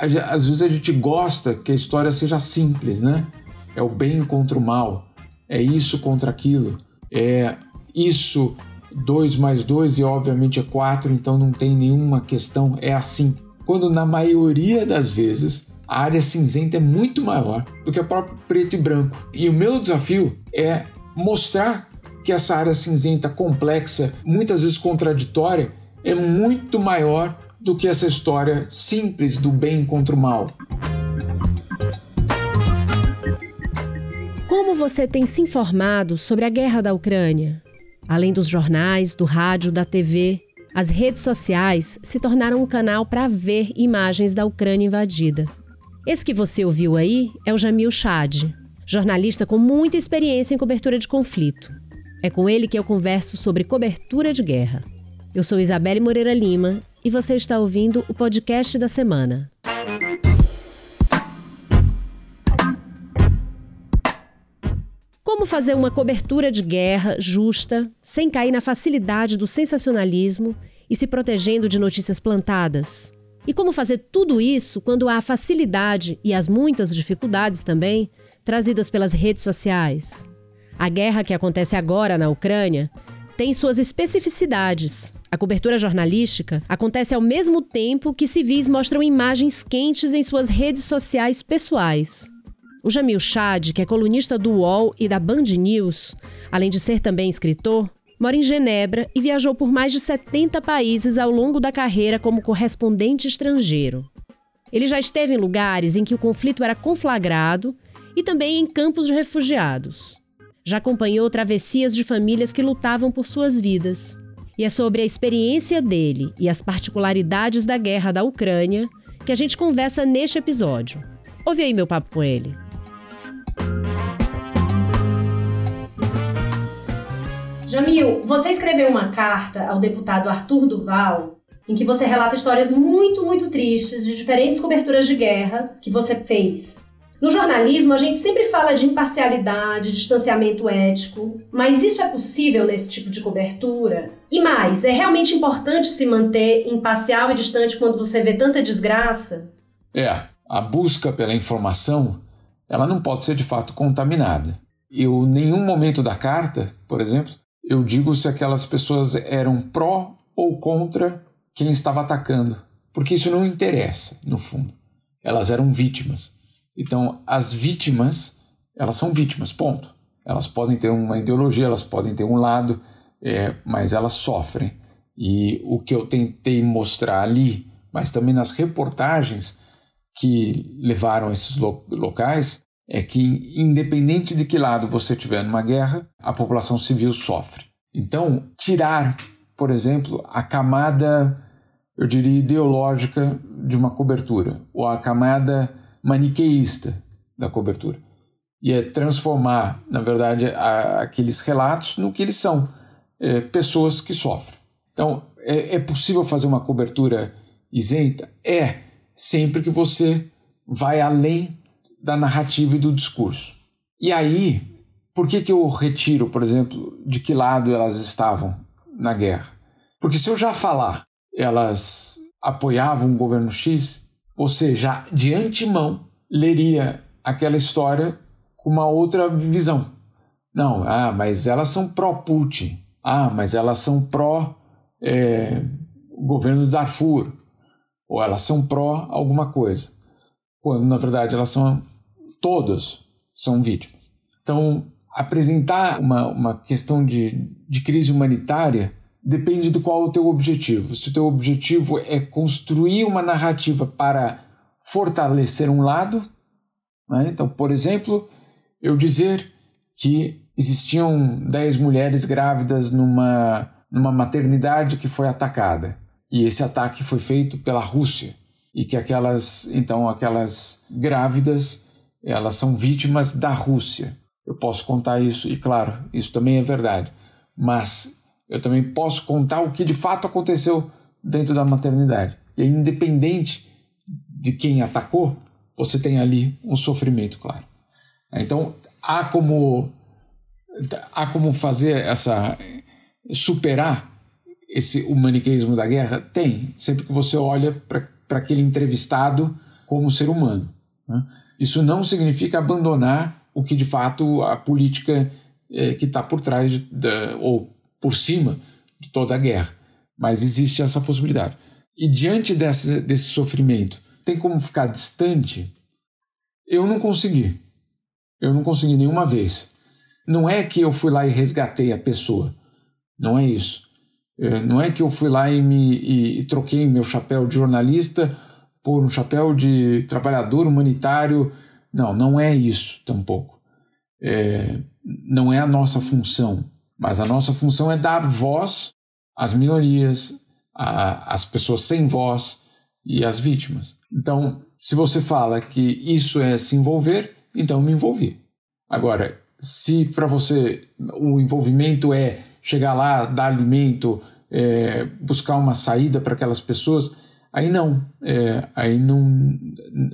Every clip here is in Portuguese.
às vezes a gente gosta que a história seja simples, né? É o bem contra o mal, é isso contra aquilo, é isso 2 mais 2 e obviamente é 4, então não tem nenhuma questão, é assim. Quando na maioria das vezes a área cinzenta é muito maior do que a própria preto e branco. E o meu desafio é mostrar que essa área cinzenta complexa, muitas vezes contraditória, é muito maior do que essa história simples do bem contra o mal. Como você tem se informado sobre a guerra da Ucrânia? Além dos jornais, do rádio, da TV, as redes sociais se tornaram um canal para ver imagens da Ucrânia invadida. Esse que você ouviu aí é o Jamil Chad, jornalista com muita experiência em cobertura de conflito. É com ele que eu converso sobre cobertura de guerra. Eu sou Isabelle Moreira Lima e você está ouvindo o podcast da semana. Como fazer uma cobertura de guerra justa, sem cair na facilidade do sensacionalismo e se protegendo de notícias plantadas? E como fazer tudo isso quando há a facilidade e as muitas dificuldades também trazidas pelas redes sociais? A guerra que acontece agora na Ucrânia tem suas especificidades. A cobertura jornalística acontece ao mesmo tempo que civis mostram imagens quentes em suas redes sociais pessoais. O Jamil Chad, que é colunista do UOL e da Band News, além de ser também escritor, mora em Genebra e viajou por mais de 70 países ao longo da carreira como correspondente estrangeiro. Ele já esteve em lugares em que o conflito era conflagrado e também em campos de refugiados. Já acompanhou travessias de famílias que lutavam por suas vidas. E é sobre a experiência dele e as particularidades da guerra da Ucrânia que a gente conversa neste episódio. Ouve aí meu papo com ele. Jamil, você escreveu uma carta ao deputado Arthur Duval em que você relata histórias muito, muito tristes de diferentes coberturas de guerra que você fez. No jornalismo, a gente sempre fala de imparcialidade, distanciamento ético, mas isso é possível nesse tipo de cobertura? E mais, é realmente importante se manter imparcial e distante quando você vê tanta desgraça? É, a busca pela informação, ela não pode ser de fato contaminada. Eu, em nenhum momento da carta, por exemplo, eu digo se aquelas pessoas eram pró ou contra quem estava atacando, porque isso não interessa, no fundo. Elas eram vítimas. Então, as vítimas, elas são vítimas, ponto. Elas podem ter uma ideologia, elas podem ter um lado, é, mas elas sofrem. E o que eu tentei mostrar ali, mas também nas reportagens que levaram esses lo locais, é que, independente de que lado você estiver numa guerra, a população civil sofre. Então, tirar, por exemplo, a camada, eu diria, ideológica de uma cobertura, ou a camada maniqueísta da cobertura. E é transformar, na verdade, a, aqueles relatos no que eles são: é, pessoas que sofrem. Então, é, é possível fazer uma cobertura isenta? É, sempre que você vai além da narrativa e do discurso. E aí, por que, que eu retiro, por exemplo, de que lado elas estavam na guerra? Porque se eu já falar elas apoiavam o governo X, você já de antemão leria aquela história com uma outra visão. Não, ah, mas elas são pró-Putin. Ah, mas elas são pró é, governo do Darfur. Ou elas são pró alguma coisa. Quando na verdade elas são todas são vítimas. Então, apresentar uma, uma questão de, de crise humanitária depende do qual é o teu objetivo. Se o teu objetivo é construir uma narrativa para fortalecer um lado, né? então, por exemplo, eu dizer que existiam 10 mulheres grávidas numa, numa maternidade que foi atacada e esse ataque foi feito pela Rússia e que aquelas então aquelas grávidas elas são vítimas da Rússia. Eu posso contar isso e claro, isso também é verdade, mas eu também posso contar o que de fato aconteceu dentro da maternidade. E independente de quem atacou, você tem ali um sofrimento, claro. Então, há como há como fazer essa superar esse o maniqueísmo da guerra? Tem. Sempre que você olha para aquele entrevistado como ser humano. Né? Isso não significa abandonar o que de fato a política é, que está por trás da, ou por cima de toda a guerra, mas existe essa possibilidade. E diante desse, desse sofrimento, tem como ficar distante? Eu não consegui. Eu não consegui nenhuma vez. Não é que eu fui lá e resgatei a pessoa. Não é isso. É, não é que eu fui lá e, me, e, e troquei meu chapéu de jornalista por um chapéu de trabalhador humanitário. Não, não é isso tampouco. É, não é a nossa função. Mas a nossa função é dar voz às minorias, às pessoas sem voz e às vítimas. Então, se você fala que isso é se envolver, então me envolvi. Agora, se para você o envolvimento é chegar lá, dar alimento, é, buscar uma saída para aquelas pessoas, aí não. É, aí não,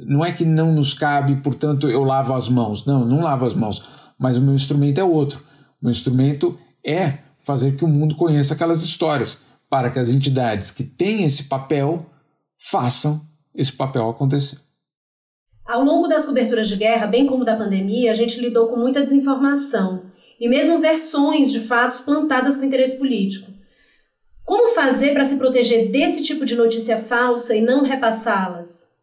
não é que não nos cabe, portanto eu lavo as mãos. Não, não lavo as mãos. Mas o meu instrumento é outro. O meu instrumento é fazer que o mundo conheça aquelas histórias, para que as entidades que têm esse papel façam esse papel acontecer. Ao longo das coberturas de guerra, bem como da pandemia, a gente lidou com muita desinformação e mesmo versões de fatos plantadas com interesse político. Como fazer para se proteger desse tipo de notícia falsa e não repassá-las?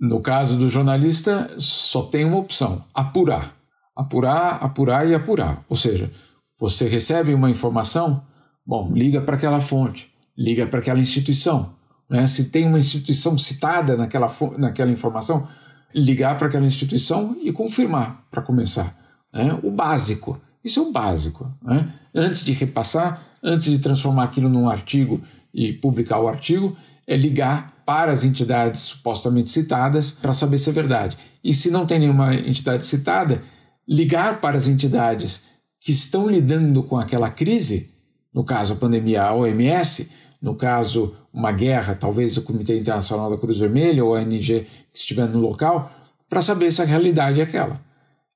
No caso do jornalista, só tem uma opção: apurar. Apurar, apurar e apurar. Ou seja, você recebe uma informação, bom, liga para aquela fonte, liga para aquela instituição. Né? Se tem uma instituição citada naquela, naquela informação, ligar para aquela instituição e confirmar, para começar. Né? O básico. Isso é o básico. Né? Antes de repassar, antes de transformar aquilo num artigo e publicar o artigo, é ligar para as entidades supostamente citadas para saber se é verdade. E se não tem nenhuma entidade citada, ligar para as entidades que estão lidando com aquela crise, no caso a pandemia, a OMS, no caso uma guerra, talvez o Comitê Internacional da Cruz Vermelha ou a ONG que estiver no local, para saber se a realidade é aquela.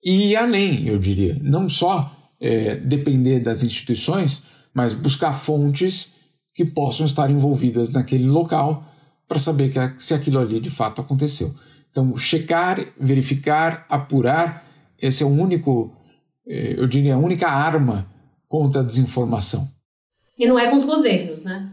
E além, eu diria, não só é, depender das instituições, mas buscar fontes que possam estar envolvidas naquele local para saber que, se aquilo ali de fato aconteceu. Então, checar, verificar, apurar, esse é o único, eu diria, a única arma contra a desinformação. E não é com os governos, né?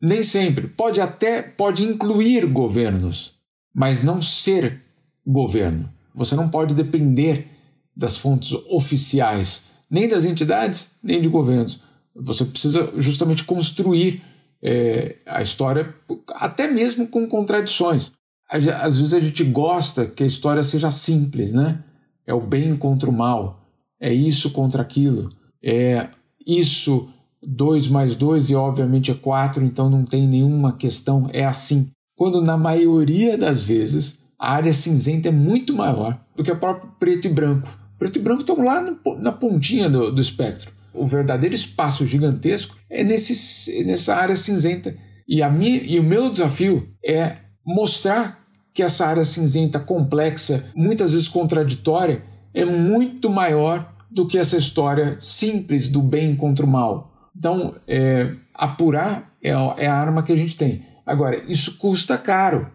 Nem sempre. Pode até pode incluir governos, mas não ser governo. Você não pode depender das fontes oficiais, nem das entidades, nem de governos. Você precisa justamente construir é, a história, até mesmo com contradições. Às vezes a gente gosta que a história seja simples, né? É o bem contra o mal, é isso contra aquilo, é isso 2 mais 2 e obviamente é 4, então não tem nenhuma questão, é assim. Quando na maioria das vezes a área cinzenta é muito maior do que a própria preto e branco. Preto e branco estão lá na pontinha do, do espectro. O verdadeiro espaço gigantesco é nesse, nessa área cinzenta. E, a minha, e o meu desafio é mostrar que essa área cinzenta complexa, muitas vezes contraditória, é muito maior do que essa história simples do bem contra o mal. Então, é, apurar é, é a arma que a gente tem. Agora, isso custa caro,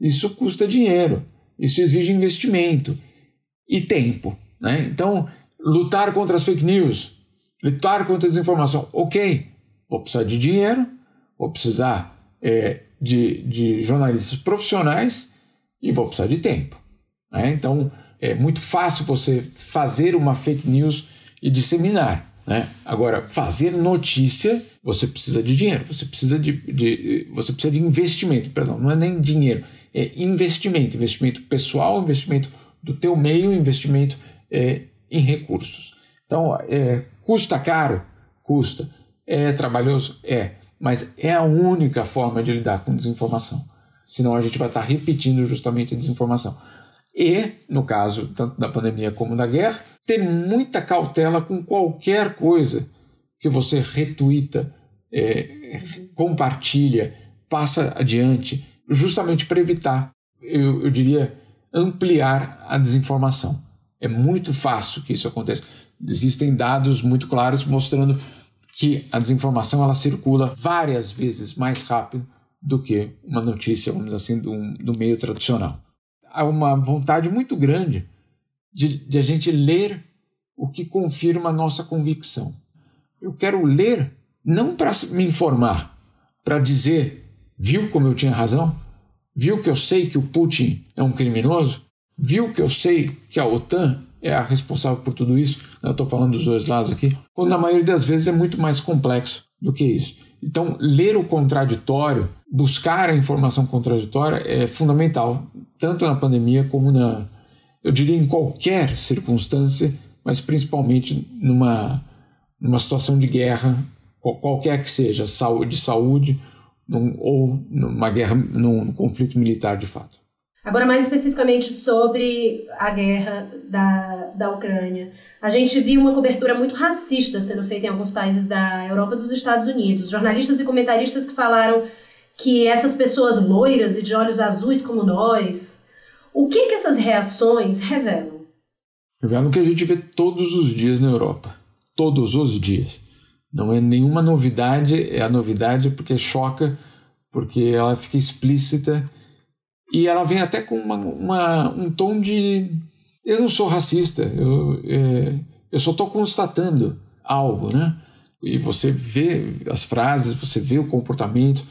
isso custa dinheiro, isso exige investimento e tempo. Né? Então, lutar contra as fake news, lutar contra a desinformação, ok, vou precisar de dinheiro, vou precisar é, de, de jornalistas profissionais e vou precisar de tempo. Né? Então, é muito fácil você fazer uma fake news e disseminar. Né? Agora, fazer notícia, você precisa de dinheiro, você precisa de, de, você precisa de investimento, perdão, não é nem dinheiro, é investimento, investimento pessoal, investimento do teu meio, investimento é, em recursos. Então, é, custa caro? Custa. É trabalhoso? É. Mas é a única forma de lidar com desinformação. Senão a gente vai estar repetindo justamente a desinformação. E, no caso tanto da pandemia como da guerra, ter muita cautela com qualquer coisa que você retuita, é, compartilha, passa adiante, justamente para evitar, eu, eu diria, ampliar a desinformação. É muito fácil que isso aconteça. Existem dados muito claros mostrando que a desinformação ela circula várias vezes mais rápido do que uma notícia, vamos dizer assim, do, do meio tradicional há uma vontade muito grande de, de a gente ler o que confirma a nossa convicção. Eu quero ler não para me informar, para dizer, viu como eu tinha razão? Viu que eu sei que o Putin é um criminoso? Viu que eu sei que a OTAN é a responsável por tudo isso? Eu estou falando dos dois lados aqui. Quando na maioria das vezes é muito mais complexo do que isso. Então, ler o contraditório, buscar a informação contraditória é fundamental, tanto na pandemia como na, eu diria, em qualquer circunstância, mas principalmente numa, numa situação de guerra qualquer que seja, de saúde num, ou numa guerra, num conflito militar de fato. Agora, mais especificamente sobre a guerra da, da Ucrânia. A gente viu uma cobertura muito racista sendo feita em alguns países da Europa e dos Estados Unidos. Jornalistas e comentaristas que falaram que essas pessoas loiras e de olhos azuis como nós. O que, que essas reações revelam? Revelam o que a gente vê todos os dias na Europa. Todos os dias. Não é nenhuma novidade, é a novidade porque choca, porque ela fica explícita e ela vem até com uma, uma um tom de. Eu não sou racista, eu, é, eu só estou constatando algo, né? E você vê as frases, você vê o comportamento.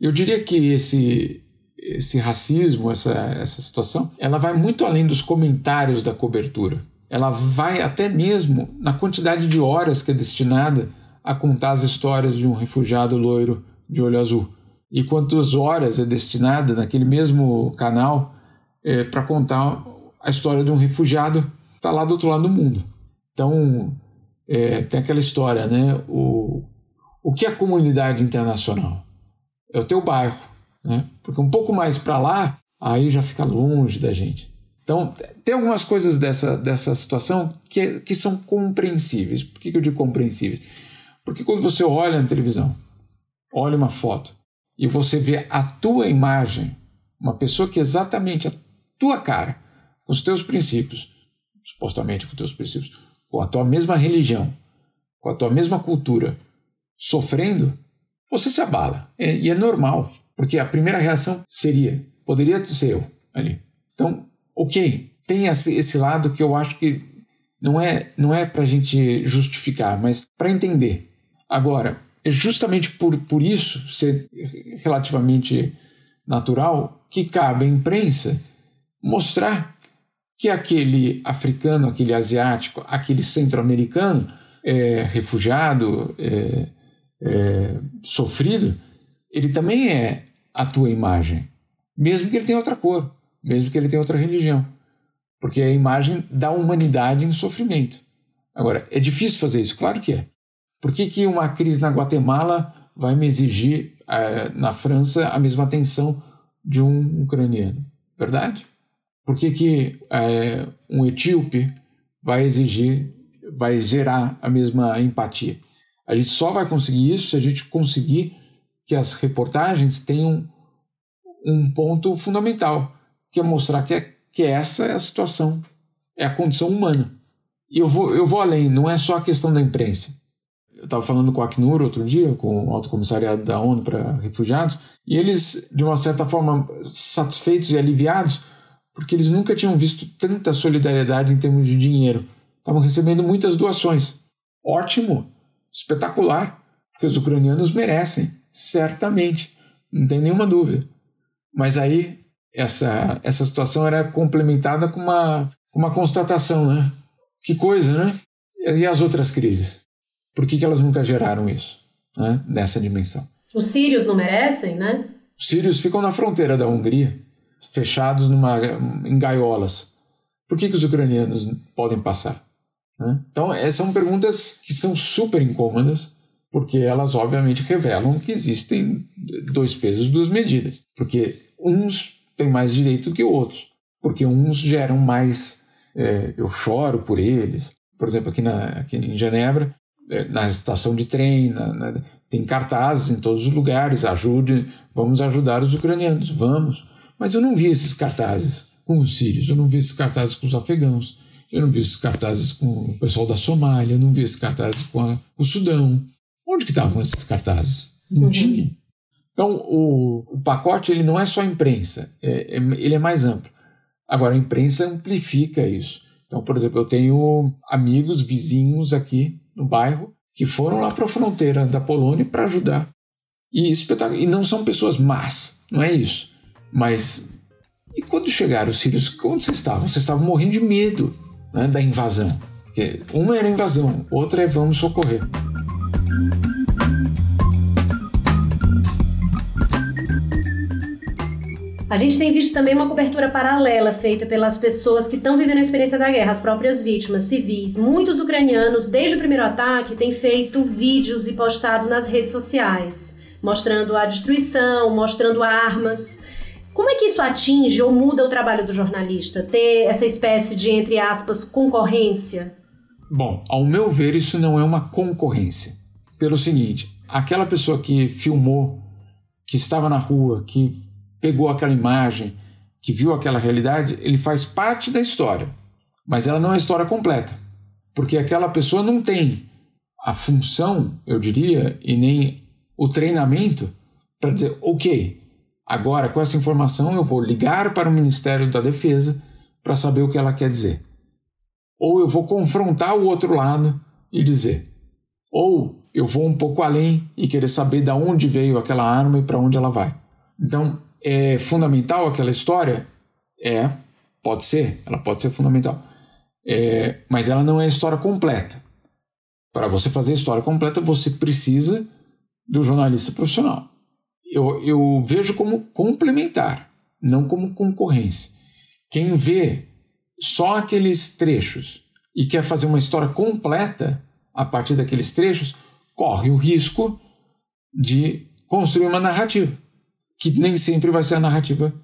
Eu diria que esse, esse racismo, essa, essa situação, ela vai muito além dos comentários da cobertura. Ela vai até mesmo na quantidade de horas que é destinada a contar as histórias de um refugiado loiro de olho azul. E quantas horas é destinada naquele mesmo canal é, para contar a história de um refugiado que está lá do outro lado do mundo. Então, é, tem aquela história, né? O, o que é a comunidade internacional? É o teu bairro, né? Porque um pouco mais para lá, aí já fica longe da gente. Então, tem algumas coisas dessa, dessa situação que, que são compreensíveis. Por que, que eu digo compreensíveis? Porque quando você olha na televisão, olha uma foto e você vê a tua imagem, uma pessoa que é exatamente a tua cara, com os teus princípios, supostamente com os teus princípios, com a tua mesma religião, com a tua mesma cultura, sofrendo, você se abala. É, e é normal, porque a primeira reação seria, poderia ser eu ali. Então, ok, tem esse, lado que eu acho que não é, não é para a gente justificar, mas para entender. Agora, é justamente por, por isso ser relativamente natural que cabe à imprensa mostrar que aquele africano, aquele asiático, aquele centro-americano é, refugiado, é, é, sofrido, ele também é a tua imagem, mesmo que ele tenha outra cor, mesmo que ele tenha outra religião, porque é a imagem da humanidade em sofrimento. Agora, é difícil fazer isso? Claro que é. Por que, que uma crise na Guatemala vai me exigir é, na França a mesma atenção de um ucraniano? Verdade? Por que, que é, um etíope vai exigir, vai gerar a mesma empatia? A gente só vai conseguir isso se a gente conseguir que as reportagens tenham um ponto fundamental, que é mostrar que, é, que essa é a situação, é a condição humana. E eu vou, eu vou além, não é só a questão da imprensa. Eu estava falando com o Acnur outro dia, com o Alto Comissariado da ONU para Refugiados, e eles, de uma certa forma, satisfeitos e aliviados, porque eles nunca tinham visto tanta solidariedade em termos de dinheiro. Estavam recebendo muitas doações. Ótimo, espetacular, porque os ucranianos merecem, certamente, não tem nenhuma dúvida. Mas aí essa, essa situação era complementada com uma, uma constatação, né? Que coisa, né? E as outras crises? Por que, que elas nunca geraram isso né, nessa dimensão? Os sírios não merecem, né? Os sírios ficam na fronteira da Hungria, fechados numa, em gaiolas. Por que, que os ucranianos podem passar? Né? Então, essas são perguntas que são super incômodas, porque elas obviamente revelam que existem dois pesos, duas medidas. Porque uns têm mais direito que outros. Porque uns geram mais. É, eu choro por eles. Por exemplo, aqui, na, aqui em Genebra, é, na estação de trem, na, na, tem cartazes em todos os lugares, ajude, vamos ajudar os ucranianos, vamos. Mas eu não vi esses cartazes com os sírios, eu não vi esses cartazes com os afegãos, eu não vi esses cartazes com o pessoal da Somália, eu não vi esses cartazes com, a, com o Sudão. Onde que estavam esses cartazes? Não uhum. tinha. Então, o, o, pacote ele não é só imprensa, é, é, ele é mais amplo. Agora, a imprensa amplifica isso. Então, por exemplo, eu tenho amigos, vizinhos aqui no bairro que foram lá para a fronteira da Polônia para ajudar. E, espetáculo. e não são pessoas más, não é isso. Mas e quando chegaram os sírios, onde vocês estavam? Vocês estavam morrendo de medo né, da invasão. Porque uma era invasão, outra é vamos socorrer. A gente tem visto também uma cobertura paralela feita pelas pessoas que estão vivendo a experiência da guerra, as próprias vítimas civis. Muitos ucranianos, desde o primeiro ataque, têm feito vídeos e postado nas redes sociais, mostrando a destruição, mostrando armas. Como é que isso atinge ou muda o trabalho do jornalista? Ter essa espécie de, entre aspas, concorrência? Bom, ao meu ver, isso não é uma concorrência. Pelo seguinte, aquela pessoa que filmou, que estava na rua, que pegou aquela imagem, que viu aquela realidade, ele faz parte da história, mas ela não é a história completa, porque aquela pessoa não tem a função, eu diria, e nem o treinamento para dizer, ok, agora com essa informação eu vou ligar para o Ministério da Defesa para saber o que ela quer dizer. Ou eu vou confrontar o outro lado e dizer. Ou eu vou um pouco além e querer saber de onde veio aquela arma e para onde ela vai. Então, é fundamental aquela história? É, pode ser, ela pode ser fundamental. É, mas ela não é a história completa. Para você fazer a história completa, você precisa do jornalista profissional. Eu, eu vejo como complementar, não como concorrência. Quem vê só aqueles trechos e quer fazer uma história completa a partir daqueles trechos, corre o risco de construir uma narrativa que nem sempre vai ser a narrativa,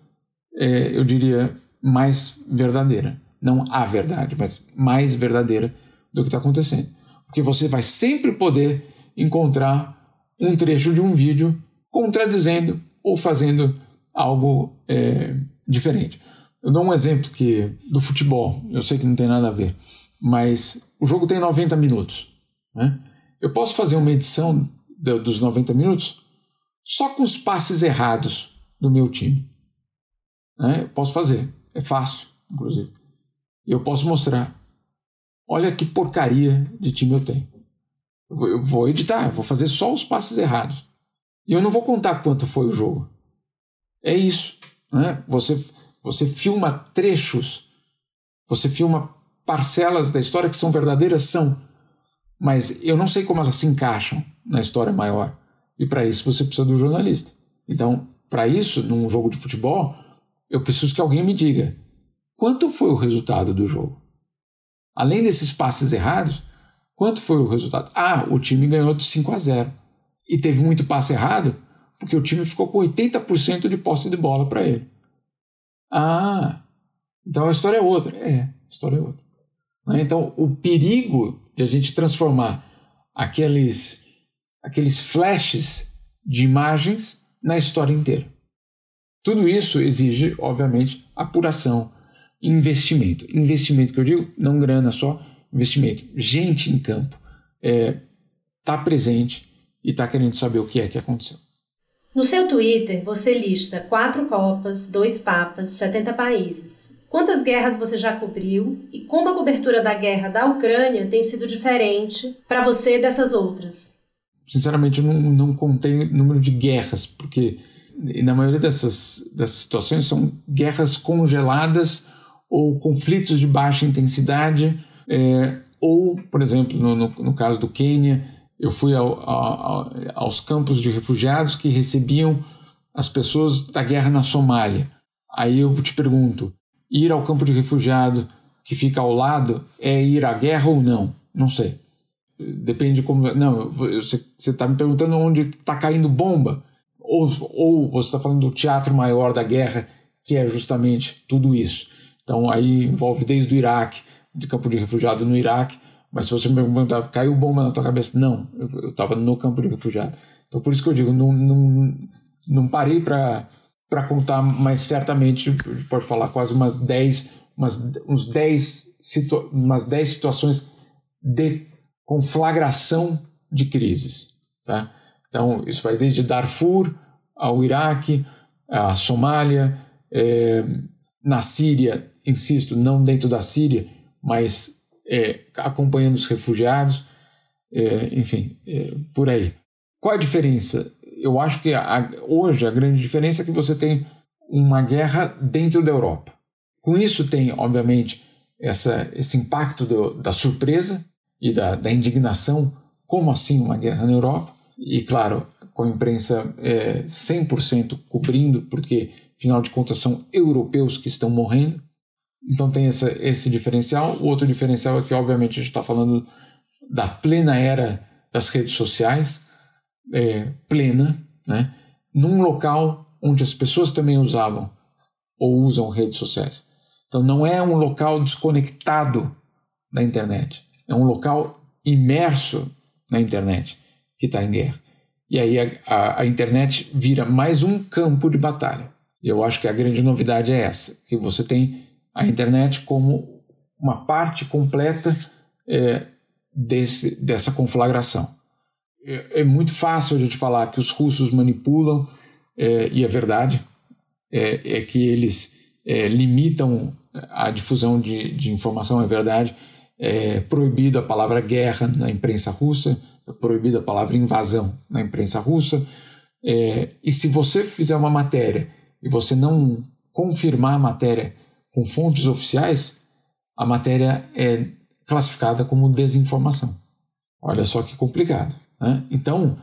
é, eu diria, mais verdadeira. Não a verdade, mas mais verdadeira do que está acontecendo. Porque você vai sempre poder encontrar um trecho de um vídeo contradizendo ou fazendo algo é, diferente. Eu dou um exemplo que do futebol, eu sei que não tem nada a ver, mas o jogo tem 90 minutos. Né? Eu posso fazer uma edição dos 90 minutos só com os passes errados do meu time. Né? Eu posso fazer, é fácil, inclusive. Eu posso mostrar. Olha que porcaria de time eu tenho. Eu vou editar, vou fazer só os passes errados. E eu não vou contar quanto foi o jogo. É isso. Né? Você, você filma trechos, você filma parcelas da história que são verdadeiras, são. Mas eu não sei como elas se encaixam na história maior. E para isso você precisa do jornalista. Então, para isso, num jogo de futebol, eu preciso que alguém me diga quanto foi o resultado do jogo. Além desses passes errados, quanto foi o resultado? Ah, o time ganhou de 5 a 0. E teve muito passe errado, porque o time ficou com 80% de posse de bola para ele. Ah, então a história é outra. É, a história é outra. Né? Então, o perigo de a gente transformar aqueles aqueles flashes de imagens na história inteira. Tudo isso exige, obviamente, apuração, investimento. Investimento que eu digo, não grana só, investimento. Gente em campo é, tá presente e está querendo saber o que é que aconteceu. No seu Twitter, você lista quatro Copas, dois Papas, 70 países. Quantas guerras você já cobriu e como a cobertura da guerra da Ucrânia tem sido diferente para você dessas outras? sinceramente, eu não, não contei o número de guerras, porque na maioria dessas, dessas situações são guerras congeladas ou conflitos de baixa intensidade, é, ou, por exemplo, no, no, no, caso do Quênia, eu fui ao, ao, aos campos de refugiados que recebiam as pessoas da guerra na Somália. Aí eu te pergunto: ir ao campo de refugiado que fica ao lado é ir à guerra ou não? Não sei. Depende de como. Não, você está me perguntando onde está caindo bomba. Ou, ou você está falando do teatro maior da guerra, que é justamente tudo isso. Então aí envolve desde o Iraque, de campo de refugiado no Iraque. Mas se você me perguntar, caiu bomba na tua cabeça? Não, eu estava no campo de refugiado. Então por isso que eu digo, não, não, não parei para contar, mas certamente pode falar quase umas 10, umas, uns 10, situa umas 10 situações de conflagração de crises. Tá? Então, isso vai desde Darfur ao Iraque, a Somália, é, na Síria insisto, não dentro da Síria, mas é, acompanhando os refugiados, é, enfim, é, por aí. Qual a diferença? Eu acho que a, hoje a grande diferença é que você tem uma guerra dentro da Europa. Com isso tem, obviamente, essa, esse impacto do, da surpresa e da, da, indignação, como assim uma guerra na Europa? E, claro, com a imprensa é, 100% cobrindo, porque, afinal de contas, são europeus que estão morrendo. Então tem essa, esse diferencial. O outro diferencial é que, obviamente, a gente está falando da plena era das redes sociais, é, plena, né? num local onde as pessoas também usavam ou usam redes sociais. Então não é um local desconectado da internet, é um local imerso na internet que está em guerra. E aí a, a, a, internet vira mais um campo de batalha. Eu acho que a grande novidade é essa, que você tem a internet como uma parte completa é, desse, dessa conflagração. É, é, muito fácil a gente falar que os russos manipulam, é, e é verdade, é, é que eles é, limitam a difusão de, de, informação, é verdade. É proibida a palavra guerra na imprensa russa, é proibida a palavra invasão na imprensa russa. É, e se você fizer uma matéria e você não confirmar a matéria com fontes oficiais, a matéria é classificada como desinformação. Olha só que complicado. Né? Então,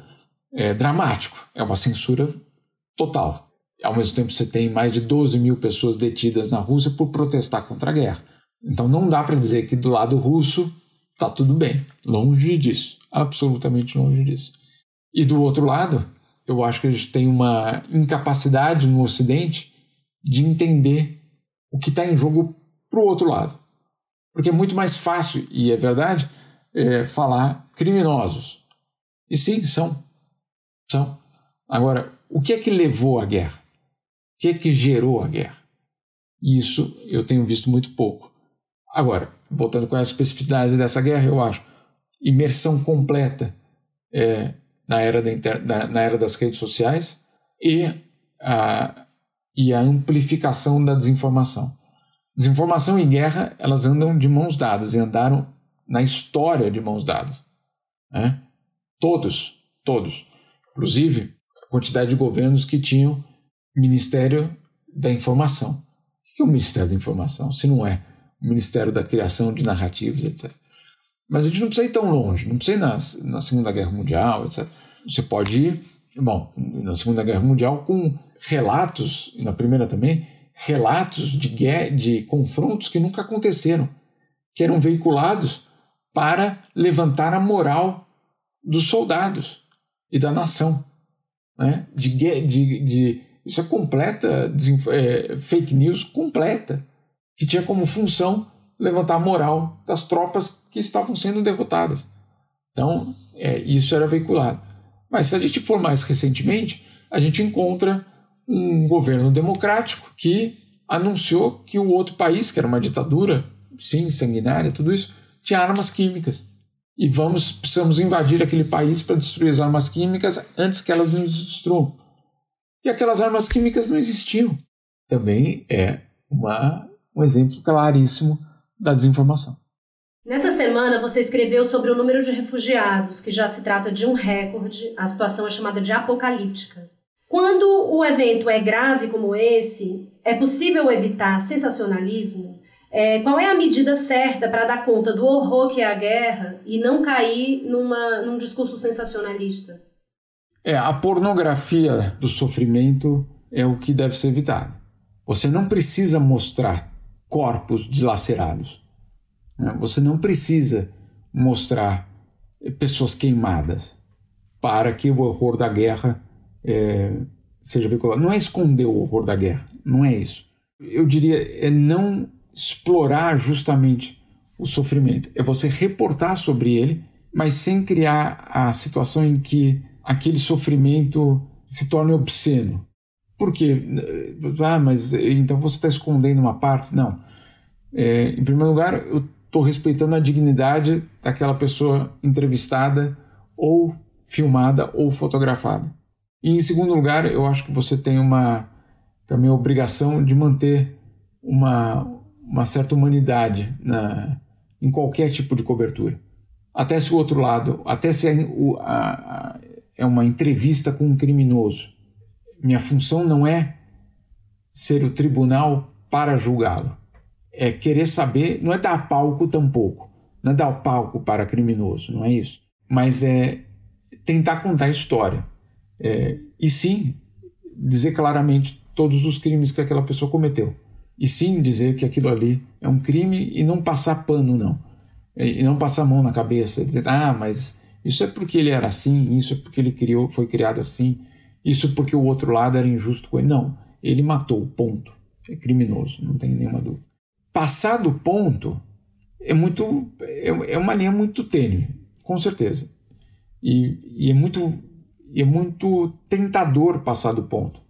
é dramático, é uma censura total. Ao mesmo tempo, você tem mais de 12 mil pessoas detidas na Rússia por protestar contra a guerra. Então, não dá para dizer que do lado russo está tudo bem. Longe disso. Absolutamente longe disso. E do outro lado, eu acho que a gente tem uma incapacidade no Ocidente de entender o que está em jogo para o outro lado. Porque é muito mais fácil, e é verdade, é, falar criminosos. E sim, são. São. Agora, o que é que levou à guerra? que é que gerou a guerra? Isso eu tenho visto muito pouco. Agora, voltando com a especificidade dessa guerra, eu acho imersão completa é, na, era da inter... na era das redes sociais e a, e a amplificação da desinformação. Desinformação e guerra elas andam de mãos dadas e andaram na história de mãos dadas. Né? Todos, todos. Inclusive, a quantidade de governos que tinham Ministério da Informação. O que é o Ministério da Informação? Se não é o Ministério da Criação de Narrativas, etc. Mas a gente não precisa ir tão longe, não precisa ir na, na Segunda Guerra Mundial, etc. Você pode ir, bom, na Segunda Guerra Mundial com relatos, na Primeira também, relatos de, guerra, de confrontos que nunca aconteceram, que eram veiculados para levantar a moral dos soldados e da nação, né? de, de, de isso é completa é, fake news completa, que tinha como função levantar a moral das tropas que estavam sendo derrotadas. Então, é, isso era veiculado. Mas se a gente for mais recentemente, a gente encontra um governo democrático que anunciou que o outro país, que era uma ditadura, sim, sanguinária, tudo isso, tinha armas químicas. E vamos, precisamos invadir aquele país para destruir as armas químicas antes que elas nos destruam e aquelas armas químicas não existiam. Também é uma, um exemplo claríssimo da desinformação. Nessa semana, você escreveu sobre o número de refugiados, que já se trata de um recorde, a situação é chamada de apocalíptica. Quando o evento é grave como esse, é possível evitar sensacionalismo? É, qual é a medida certa para dar conta do horror que é a guerra e não cair numa, num discurso sensacionalista? É, a pornografia do sofrimento é o que deve ser evitado. Você não precisa mostrar corpos dilacerados. Né? Você não precisa mostrar pessoas queimadas para que o horror da guerra é, seja veiculado. Não é esconder o horror da guerra, não é isso. Eu diria é não explorar justamente o sofrimento, é você reportar sobre ele, mas sem criar a situação em que aquele sofrimento se torne obsceno. Por quê? Ah, mas então você está escondendo uma parte? Não. É, em primeiro lugar, eu estou respeitando a dignidade daquela pessoa entrevistada ou filmada ou fotografada. E em segundo lugar, eu acho que você tem uma também a obrigação de manter uma, uma certa humanidade na, em qualquer tipo de cobertura. Até se o outro lado, até se é, o, a, a, é uma entrevista com um criminoso. Minha função não é ser o tribunal para julgá-lo. É querer saber, não é dar palco tampouco, não é dar palco para criminoso, não é isso. Mas é tentar contar a história. É, e sim, dizer claramente todos os crimes que aquela pessoa cometeu. E sim dizer que aquilo ali é um crime e não passar pano, não. E não passar a mão na cabeça, dizer, ah, mas isso é porque ele era assim, isso é porque ele criou, foi criado assim, isso porque o outro lado era injusto com ele. Não, ele matou, ponto. É criminoso, não tem nenhuma dúvida. Passar do ponto é muito é, é uma linha muito tênue, com certeza. E, e é muito é muito tentador passar do ponto.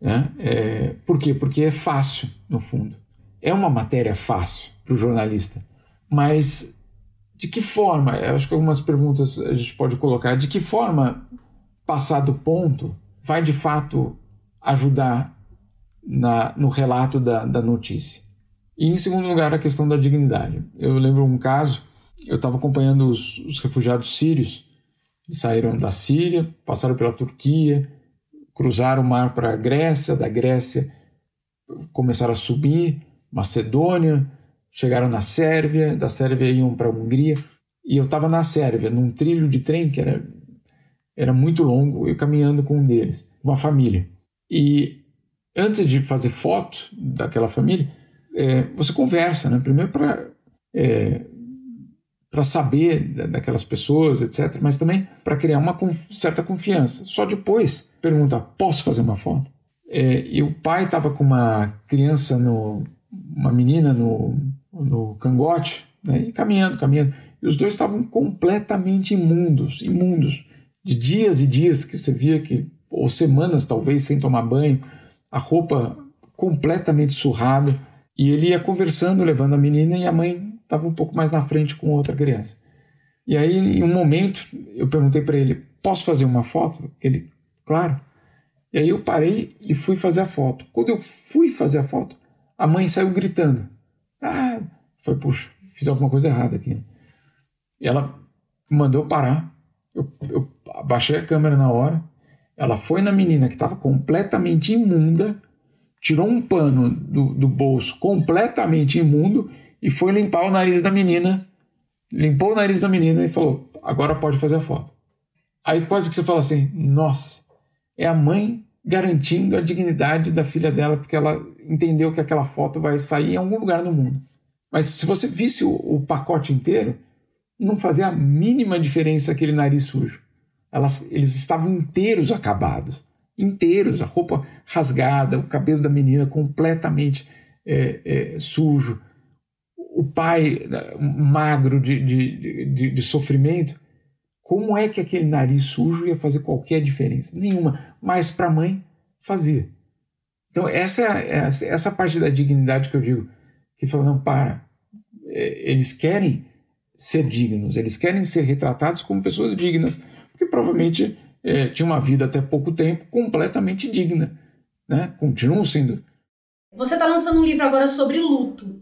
Né? É, por quê? Porque é fácil, no fundo. É uma matéria fácil para o jornalista. Mas de que forma? Eu acho que algumas perguntas a gente pode colocar. De que forma passar do ponto vai de fato ajudar na, no relato da, da notícia? E em segundo lugar, a questão da dignidade. Eu lembro um caso, eu estava acompanhando os, os refugiados sírios, eles saíram da Síria, passaram pela Turquia, cruzaram o mar para a Grécia, da Grécia começaram a subir, Macedônia, chegaram na Sérvia, da Sérvia iam para a Hungria, e eu estava na Sérvia, num trilho de trem que era, era muito longo, eu caminhando com um deles, uma família. E antes de fazer foto daquela família, é, você conversa, né? primeiro para é, para saber daquelas pessoas, etc., mas também para criar uma certa confiança. Só depois pergunta: posso fazer uma foto? É, e o pai estava com uma criança, no, uma menina no, no cangote, né, caminhando, caminhando. E os dois estavam completamente imundos, imundos, de dias e dias que você via que, ou semanas talvez, sem tomar banho, a roupa completamente surrada. E ele ia conversando, levando a menina, e a mãe estava um pouco mais na frente com outra criança. E aí, em um momento, eu perguntei para ele: posso fazer uma foto? Ele, claro. E aí eu parei e fui fazer a foto. Quando eu fui fazer a foto, a mãe saiu gritando. Ah, foi, puxa, fiz alguma coisa errada aqui. Ela mandou parar. Eu, eu a câmera na hora. Ela foi na menina que estava completamente imunda, tirou um pano do, do bolso completamente imundo e foi limpar o nariz da menina. Limpou o nariz da menina e falou: agora pode fazer a foto. Aí quase que você fala assim: nossa, é a mãe garantindo a dignidade da filha dela, porque ela entendeu que aquela foto vai sair em algum lugar no mundo. Mas se você visse o, o pacote inteiro, não fazia a mínima diferença aquele nariz sujo. Elas, eles estavam inteiros acabados, inteiros, a roupa rasgada, o cabelo da menina completamente é, é, sujo, o pai né, magro de, de, de, de, sofrimento, como é que aquele nariz sujo ia fazer qualquer diferença? Nenhuma. Mas para a mãe, fazia. Então, essa é essa parte da dignidade que eu digo, que fala, não, para. É, eles querem ser dignos, eles querem ser retratados como pessoas dignas, porque provavelmente é, tinham uma vida até pouco tempo completamente digna. Né? Continuam sendo. Você está lançando um livro agora sobre luto.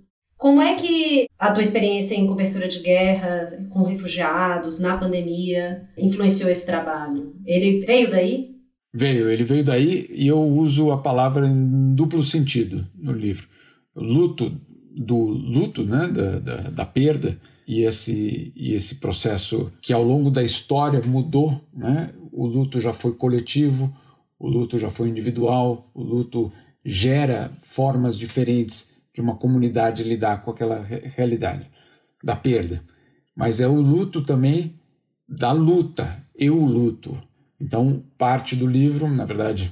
Como é que a tua experiência em cobertura de guerra, com refugiados, na pandemia, influenciou esse trabalho? Ele veio daí? Veio, ele veio daí e eu uso a palavra em duplo sentido no livro. Luto do luto, né, da, da, da perda e esse, e esse processo que ao longo da história mudou, né? O luto já foi coletivo, o luto já foi individual, o luto gera formas diferentes de uma comunidade lidar com aquela realidade da perda. Mas é o luto também da luta, eu luto. Então, parte do livro, na verdade,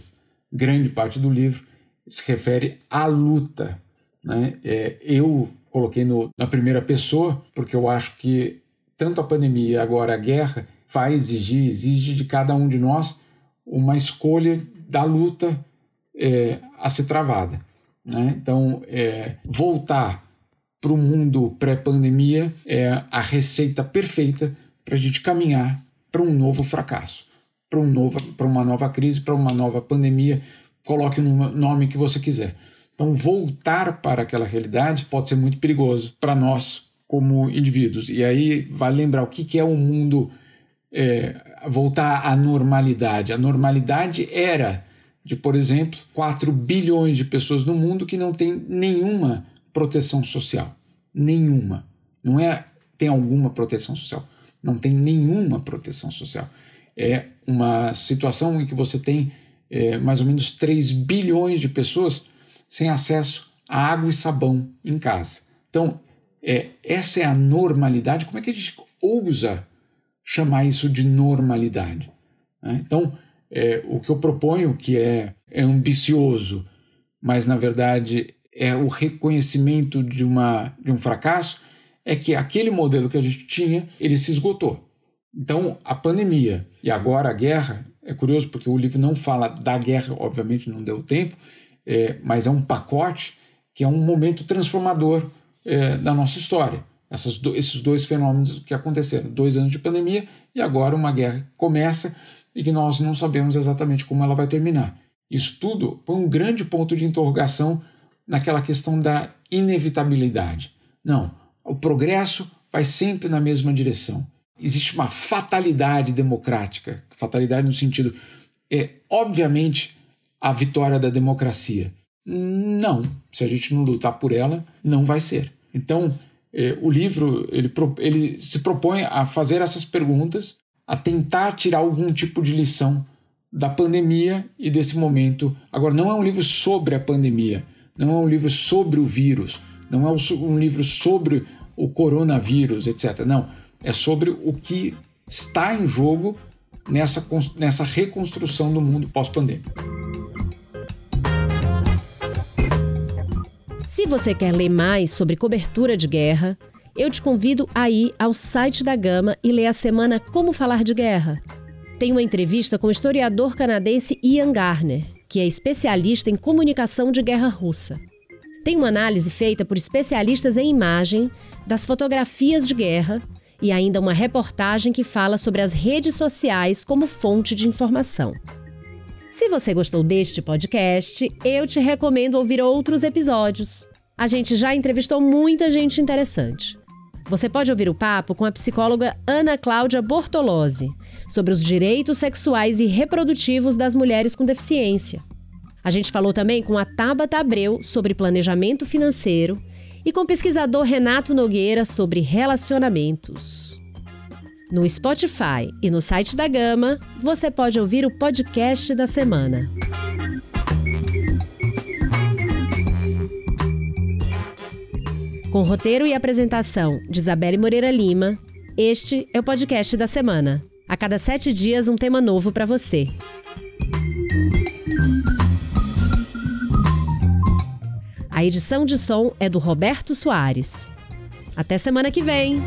grande parte do livro, se refere à luta. Né? É, eu coloquei no, na primeira pessoa, porque eu acho que tanto a pandemia e agora a guerra vai exigir, exige de cada um de nós uma escolha da luta é, a ser travada. Né? Então, é, voltar para o mundo pré-pandemia é a receita perfeita para a gente caminhar para um novo fracasso, para um uma nova crise, para uma nova pandemia. Coloque o nome que você quiser. Então, voltar para aquela realidade pode ser muito perigoso para nós como indivíduos. E aí vale lembrar o que é o mundo é, voltar à normalidade. A normalidade era de, por exemplo, 4 bilhões de pessoas no mundo que não tem nenhuma proteção social. Nenhuma. Não é tem alguma proteção social. Não tem nenhuma proteção social. É uma situação em que você tem é, mais ou menos 3 bilhões de pessoas sem acesso a água e sabão em casa. Então, é, essa é a normalidade. Como é que a gente ousa chamar isso de normalidade? Né? Então, é, o que eu proponho, que é, é ambicioso, mas na verdade é o reconhecimento de, uma, de um fracasso, é que aquele modelo que a gente tinha, ele se esgotou. Então, a pandemia e agora a guerra, é curioso porque o livro não fala da guerra, obviamente não deu tempo, é, mas é um pacote que é um momento transformador é, da nossa história. Do, esses dois fenômenos que aconteceram, dois anos de pandemia e agora uma guerra que começa e que nós não sabemos exatamente como ela vai terminar. Isso tudo põe um grande ponto de interrogação naquela questão da inevitabilidade. Não, o progresso vai sempre na mesma direção. Existe uma fatalidade democrática, fatalidade no sentido é obviamente a vitória da democracia. Não, se a gente não lutar por ela, não vai ser. Então, eh, o livro ele, ele se propõe a fazer essas perguntas, a tentar tirar algum tipo de lição da pandemia e desse momento. Agora, não é um livro sobre a pandemia, não é um livro sobre o vírus, não é um livro sobre o coronavírus, etc. Não, é sobre o que está em jogo nessa, nessa reconstrução do mundo pós-pandêmico. Se você quer ler mais sobre cobertura de guerra, eu te convido a ir ao site da Gama e ler a semana Como Falar de Guerra. Tem uma entrevista com o historiador canadense Ian Garner, que é especialista em comunicação de guerra russa. Tem uma análise feita por especialistas em imagem das fotografias de guerra e ainda uma reportagem que fala sobre as redes sociais como fonte de informação. Se você gostou deste podcast, eu te recomendo ouvir outros episódios. A gente já entrevistou muita gente interessante. Você pode ouvir o papo com a psicóloga Ana Cláudia Bortolozzi sobre os direitos sexuais e reprodutivos das mulheres com deficiência. A gente falou também com a Tabata Abreu sobre planejamento financeiro e com o pesquisador Renato Nogueira sobre relacionamentos. No Spotify e no site da Gama, você pode ouvir o podcast da semana. Com roteiro e apresentação de Isabelle Moreira Lima, este é o podcast da semana. A cada sete dias, um tema novo para você. A edição de som é do Roberto Soares. Até semana que vem!